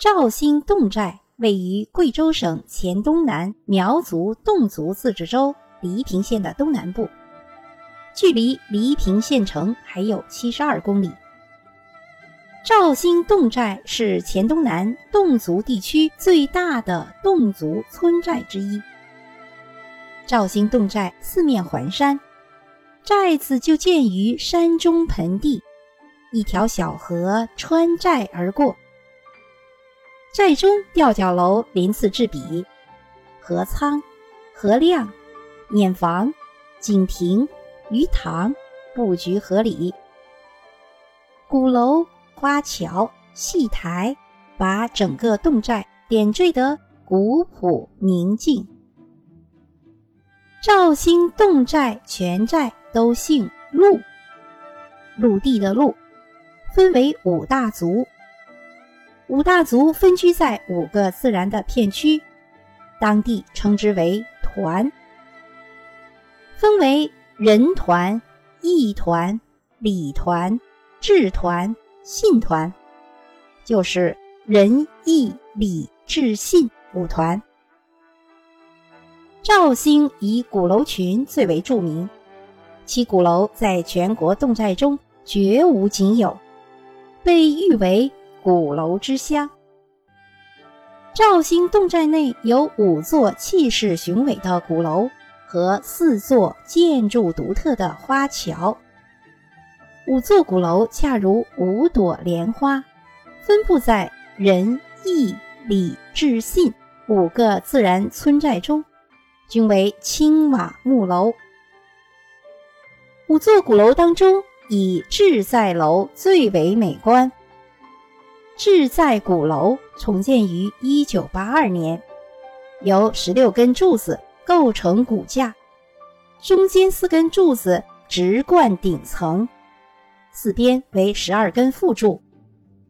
肇兴侗寨位于贵州省黔东南苗族侗族自治州黎平县的东南部，距离黎平县城还有七十二公里。肇兴侗寨是黔东南侗族地区最大的侗族村寨之一。肇兴侗寨四面环山，寨子就建于山中盆地，一条小河穿寨而过。寨中吊脚楼鳞次栉比，河仓、河亮、碾房、井亭、鱼塘布局合理，鼓楼。花桥、戏台，把整个侗寨点缀得古朴宁静。肇兴侗寨全寨都姓陆，陆地的陆，分为五大族。五大族分居在五个自然的片区，当地称之为团，分为人团、义团、礼团、智团。信团就是仁义礼智信五团。肇兴以鼓楼群最为著名，其鼓楼在全国侗寨中绝无仅有，被誉为“鼓楼之乡”。肇兴侗寨内有五座气势雄伟的鼓楼和四座建筑独特的花桥。五座鼓楼恰如五朵莲花，分布在仁义礼智信五个自然村寨中，均为青瓦木楼。五座鼓楼当中，以志在楼最为美观。志在鼓楼重建于一九八二年，由十六根柱子构成骨架，中间四根柱子直贯顶层。四边为十二根副柱，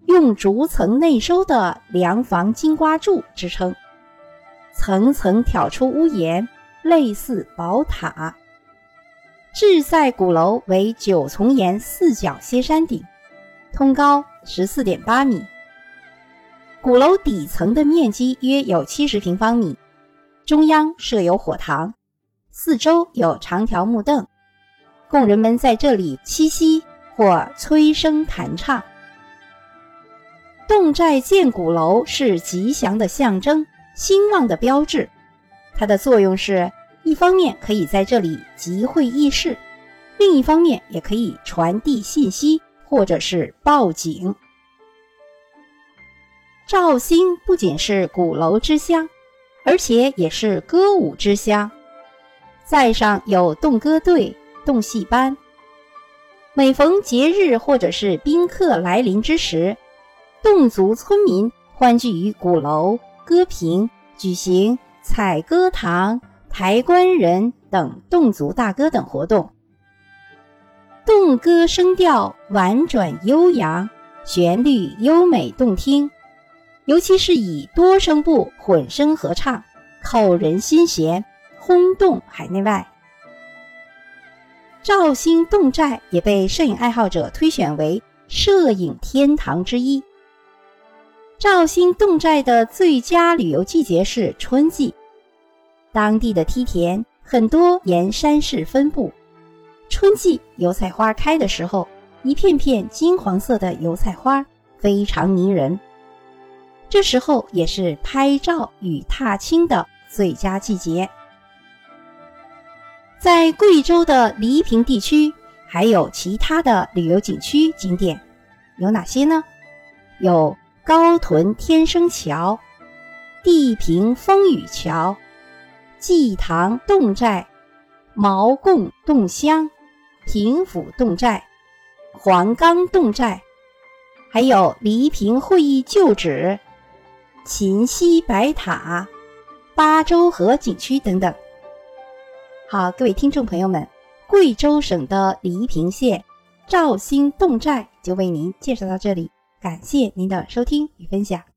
用逐层内收的梁房金瓜柱支撑，层层挑出屋檐，类似宝塔。志在鼓楼为九重檐四角歇山顶，通高十四点八米。鼓楼底层的面积约有七十平方米，中央设有火塘，四周有长条木凳，供人们在这里栖息。或催生弹唱。侗寨建鼓楼是吉祥的象征，兴旺的标志。它的作用是一方面可以在这里集会议事，另一方面也可以传递信息或者是报警。绍兴不仅是鼓楼之乡，而且也是歌舞之乡，寨上有侗歌队、侗戏班。每逢节日或者是宾客来临之时，侗族村民欢聚于鼓楼、歌坪，举行采歌堂、抬棺人等侗族大歌等活动。侗歌声调婉转悠扬，旋律优美动听，尤其是以多声部混声合唱，扣人心弦，轰动海内外。肇兴侗寨也被摄影爱好者推选为摄影天堂之一。肇兴侗寨的最佳旅游季节是春季，当地的梯田很多沿山势分布。春季油菜花开的时候，一片片金黄色的油菜花非常迷人。这时候也是拍照与踏青的最佳季节。在贵州的黎平地区，还有其他的旅游景区景点，有哪些呢？有高屯天生桥、地平风雨桥、祭堂侗寨、毛贡侗乡、平府侗寨、黄冈侗寨，还有黎平会议旧址、秦西白塔、巴州河景区等等。好，各位听众朋友们，贵州省的黎平县肇兴侗寨就为您介绍到这里，感谢您的收听与分享。